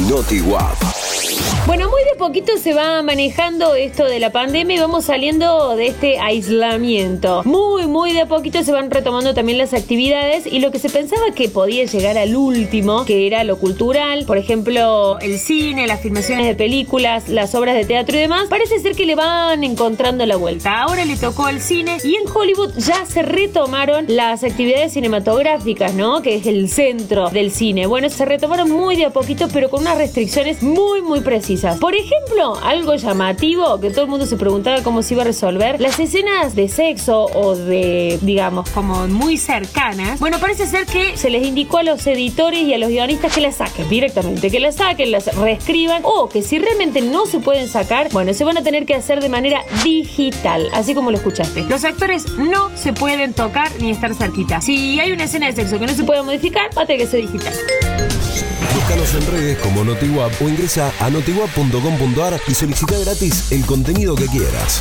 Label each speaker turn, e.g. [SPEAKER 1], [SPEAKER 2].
[SPEAKER 1] Noti WAP.
[SPEAKER 2] Bueno, muy de poquito se va manejando esto de la pandemia y vamos saliendo de este aislamiento. Muy, muy de poquito se van retomando también las actividades y lo que se pensaba que podía llegar al último, que era lo cultural, por ejemplo, el cine, las filmaciones de películas, las obras de teatro y demás, parece ser que le van encontrando la vuelta. Ahora le tocó al cine y en Hollywood ya se retomaron las actividades cinematográficas, ¿no? Que es el centro del cine. Bueno, se retomaron muy de a poquito, pero con unas restricciones muy, muy precisas. Por ejemplo, algo llamativo que todo el mundo se preguntaba cómo se iba a resolver, las escenas de sexo o de, digamos, como muy cercanas. Bueno, parece ser que se les indicó a los editores y a los guionistas que las saquen directamente, que las saquen, las reescriban o que si realmente no se pueden sacar, bueno, se van a tener que hacer de manera digital, así como lo escuchaste. Los actores no se pueden tocar ni estar cerquita. Si hay una escena de sexo que no se puede modificar, va a tener que ser digital.
[SPEAKER 1] Búscanos en redes como NotiWap o ingresa a notiwap.com.ar y solicita gratis el contenido que quieras.